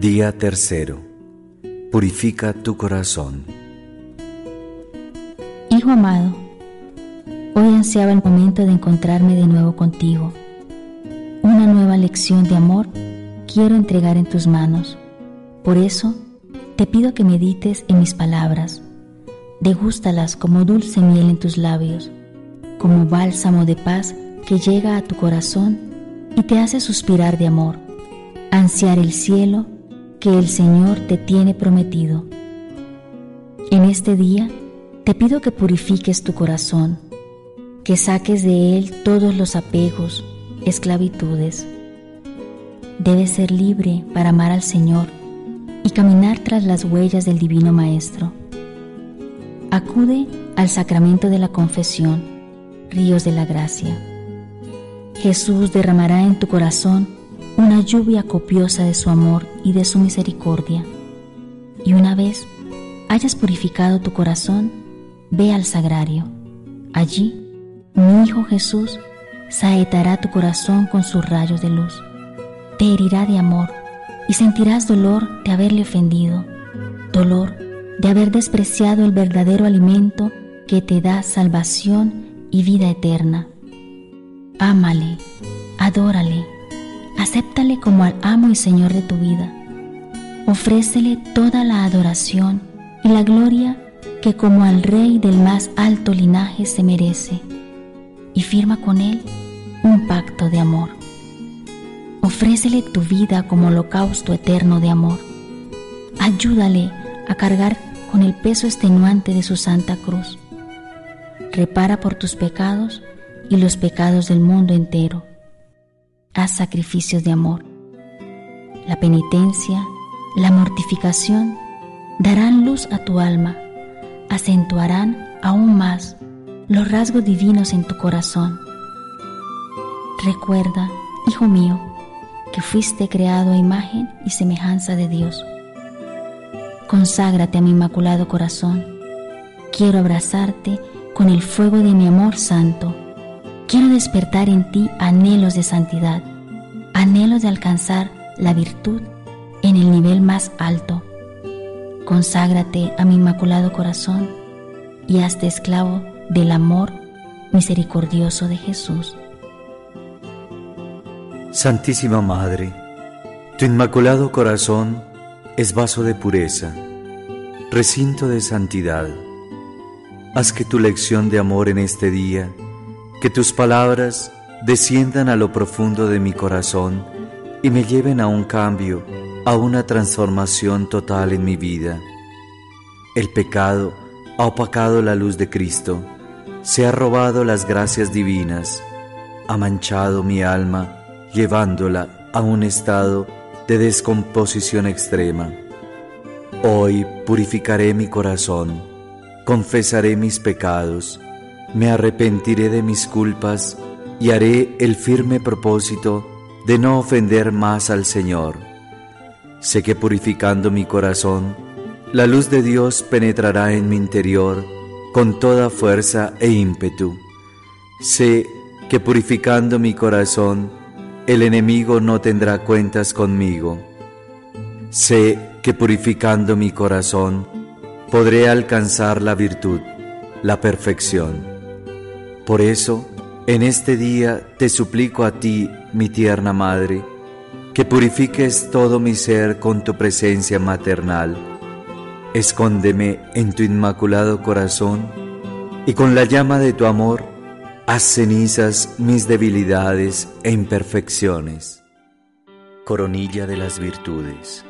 Día tercero. Purifica tu corazón. Hijo amado, hoy ansiaba el momento de encontrarme de nuevo contigo. Una nueva lección de amor quiero entregar en tus manos. Por eso, te pido que medites en mis palabras. Degústalas como dulce miel en tus labios, como bálsamo de paz que llega a tu corazón y te hace suspirar de amor, ansiar el cielo que el Señor te tiene prometido. En este día, te pido que purifiques tu corazón, que saques de él todos los apegos, esclavitudes. Debes ser libre para amar al Señor y caminar tras las huellas del Divino Maestro. Acude al sacramento de la confesión, ríos de la gracia. Jesús derramará en tu corazón una lluvia copiosa de su amor y de su misericordia. Y una vez hayas purificado tu corazón, ve al sagrario. Allí, mi Hijo Jesús saetará tu corazón con sus rayos de luz. Te herirá de amor y sentirás dolor de haberle ofendido, dolor de haber despreciado el verdadero alimento que te da salvación y vida eterna. Ámale, adórale, acéptale como al amo y Señor de tu vida. Ofrécele toda la adoración y la gloria que como al rey del más alto linaje se merece, y firma con él un pacto de amor. Ofrécele tu vida como holocausto eterno de amor. Ayúdale a cargar con el peso extenuante de su santa cruz. Repara por tus pecados y los pecados del mundo entero. Haz sacrificios de amor. La penitencia, la mortificación darán luz a tu alma acentuarán aún más los rasgos divinos en tu corazón. Recuerda, hijo mío, que fuiste creado a imagen y semejanza de Dios. Conságrate a mi inmaculado corazón. Quiero abrazarte con el fuego de mi amor santo. Quiero despertar en ti anhelos de santidad, anhelos de alcanzar la virtud en el nivel más alto Conságrate a mi inmaculado corazón y hazte esclavo del amor misericordioso de Jesús. Santísima Madre, tu inmaculado corazón es vaso de pureza, recinto de santidad. Haz que tu lección de amor en este día, que tus palabras desciendan a lo profundo de mi corazón y me lleven a un cambio a una transformación total en mi vida. El pecado ha opacado la luz de Cristo, se ha robado las gracias divinas, ha manchado mi alma, llevándola a un estado de descomposición extrema. Hoy purificaré mi corazón, confesaré mis pecados, me arrepentiré de mis culpas y haré el firme propósito de no ofender más al Señor Sé que purificando mi corazón, la luz de Dios penetrará en mi interior con toda fuerza e ímpetu. Sé que purificando mi corazón, el enemigo no tendrá cuentas conmigo. Sé que purificando mi corazón, podré alcanzar la virtud, la perfección. Por eso, en este día te suplico a ti, mi tierna Madre, que purifiques todo mi ser con tu presencia maternal. Escóndeme en tu inmaculado corazón y con la llama de tu amor haz cenizas mis debilidades e imperfecciones. Coronilla de las virtudes.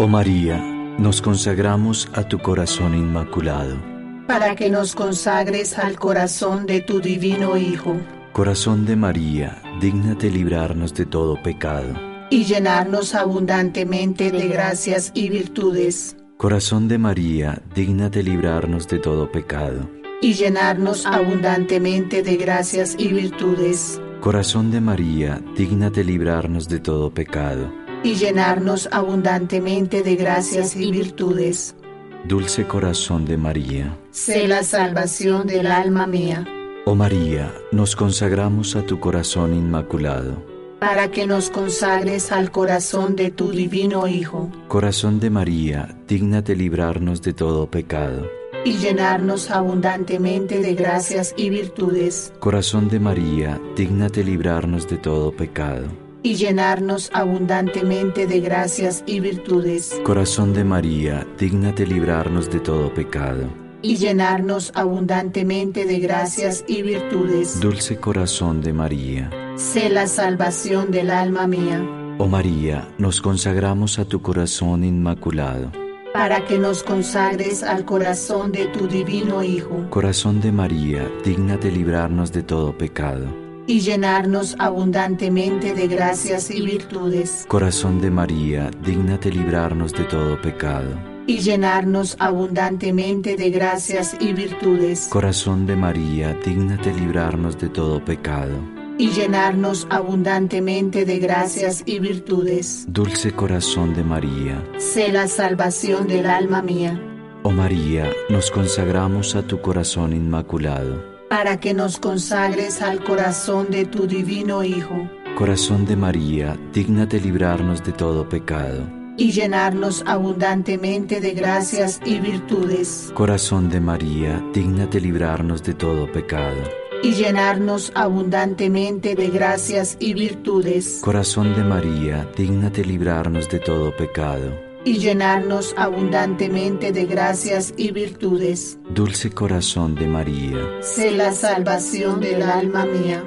Oh María, nos consagramos a tu corazón inmaculado. Para que nos consagres al corazón de tu divino Hijo. Corazón de María, dígnate librarnos de todo pecado y llenarnos abundantemente de gracias y virtudes. Corazón de María, digna de librarnos de todo pecado. Y llenarnos abundantemente de gracias y virtudes. Corazón de María, digna de librarnos de todo pecado. Y llenarnos abundantemente de gracias y virtudes. Dulce corazón de María. Sé la salvación del alma mía. Oh María, nos consagramos a tu corazón inmaculado para que nos consagres al corazón de tu divino Hijo. Corazón de María, dígnate librarnos de todo pecado. Y llenarnos abundantemente de gracias y virtudes. Corazón de María, dígnate librarnos de todo pecado. Y llenarnos abundantemente de gracias y virtudes. Corazón de María, dígnate librarnos de todo pecado. Y llenarnos abundantemente de gracias y virtudes. Dulce corazón de María. Sé la salvación del alma mía. Oh María, nos consagramos a tu corazón inmaculado. Para que nos consagres al corazón de tu divino Hijo. Corazón de María, dígnate librarnos de todo pecado. Y llenarnos abundantemente de gracias y virtudes. Corazón de María, dígnate librarnos de todo pecado. Y llenarnos abundantemente de gracias y virtudes. Corazón de María, dígnate librarnos de todo pecado y llenarnos abundantemente de gracias y virtudes. Dulce corazón de María, sé la salvación del alma mía. Oh María, nos consagramos a tu corazón inmaculado. Para que nos consagres al corazón de tu divino Hijo. Corazón de María, dígnate librarnos de todo pecado. Y llenarnos abundantemente de gracias y virtudes. Corazón de María, dígnate librarnos de todo pecado y llenarnos abundantemente de gracias y virtudes. Corazón de María, dígnate librarnos de todo pecado. Y llenarnos abundantemente de gracias y virtudes. Dulce corazón de María, sé la salvación del alma mía.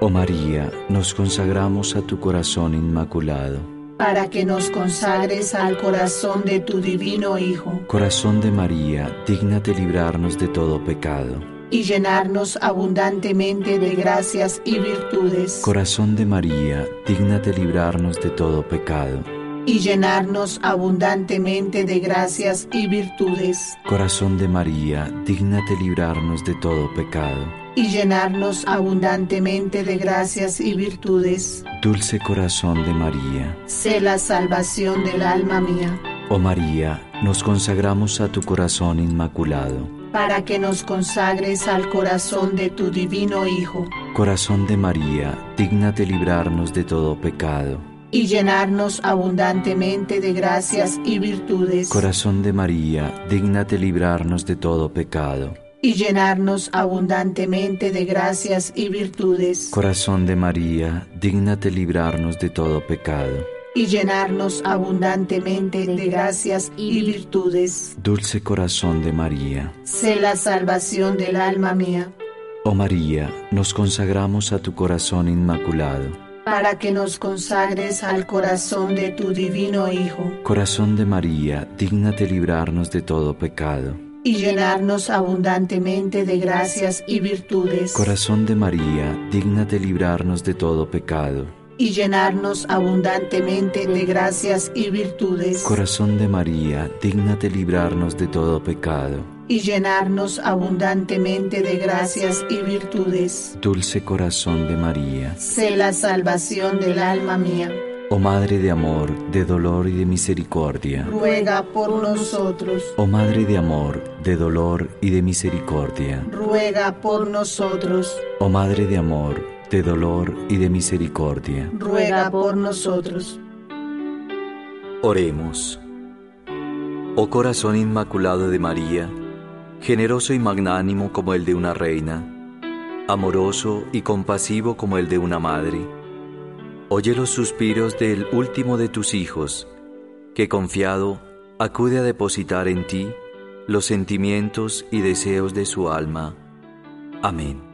Oh María, nos consagramos a tu corazón inmaculado. Para que nos consagres al corazón de tu divino Hijo. Corazón de María, dígnate librarnos de todo pecado y llenarnos abundantemente de gracias y virtudes. Corazón de María, dígnate librarnos de todo pecado. Y llenarnos abundantemente de gracias y virtudes. Corazón de María, dígnate librarnos de todo pecado. Y llenarnos abundantemente de gracias y virtudes. Dulce corazón de María. Sé la salvación del alma mía. Oh María, nos consagramos a tu corazón inmaculado para que nos consagres al corazón de tu divino Hijo. Corazón de María, dígnate librarnos de todo pecado. Y llenarnos abundantemente de gracias y virtudes. Corazón de María, dígnate librarnos de todo pecado. Y llenarnos abundantemente de gracias y virtudes. Corazón de María, dígnate librarnos de todo pecado y llenarnos abundantemente de gracias y virtudes. Dulce corazón de María, sé la salvación del alma mía. Oh María, nos consagramos a tu corazón inmaculado. Para que nos consagres al corazón de tu divino Hijo. Corazón de María, dígnate librarnos de todo pecado. Y llenarnos abundantemente de gracias y virtudes. Corazón de María, dígnate librarnos de todo pecado y llenarnos abundantemente de gracias y virtudes. Corazón de María, dígnate librarnos de todo pecado. Y llenarnos abundantemente de gracias y virtudes. Dulce corazón de María, sé la salvación del alma mía. Oh Madre de amor, de dolor y de misericordia, ruega por nosotros. Oh Madre de amor, de dolor y de misericordia, ruega por nosotros. Oh Madre de amor, de dolor y de misericordia. Ruega por nosotros. Oremos. Oh corazón inmaculado de María, generoso y magnánimo como el de una reina, amoroso y compasivo como el de una madre, oye los suspiros del último de tus hijos, que confiado acude a depositar en ti los sentimientos y deseos de su alma. Amén.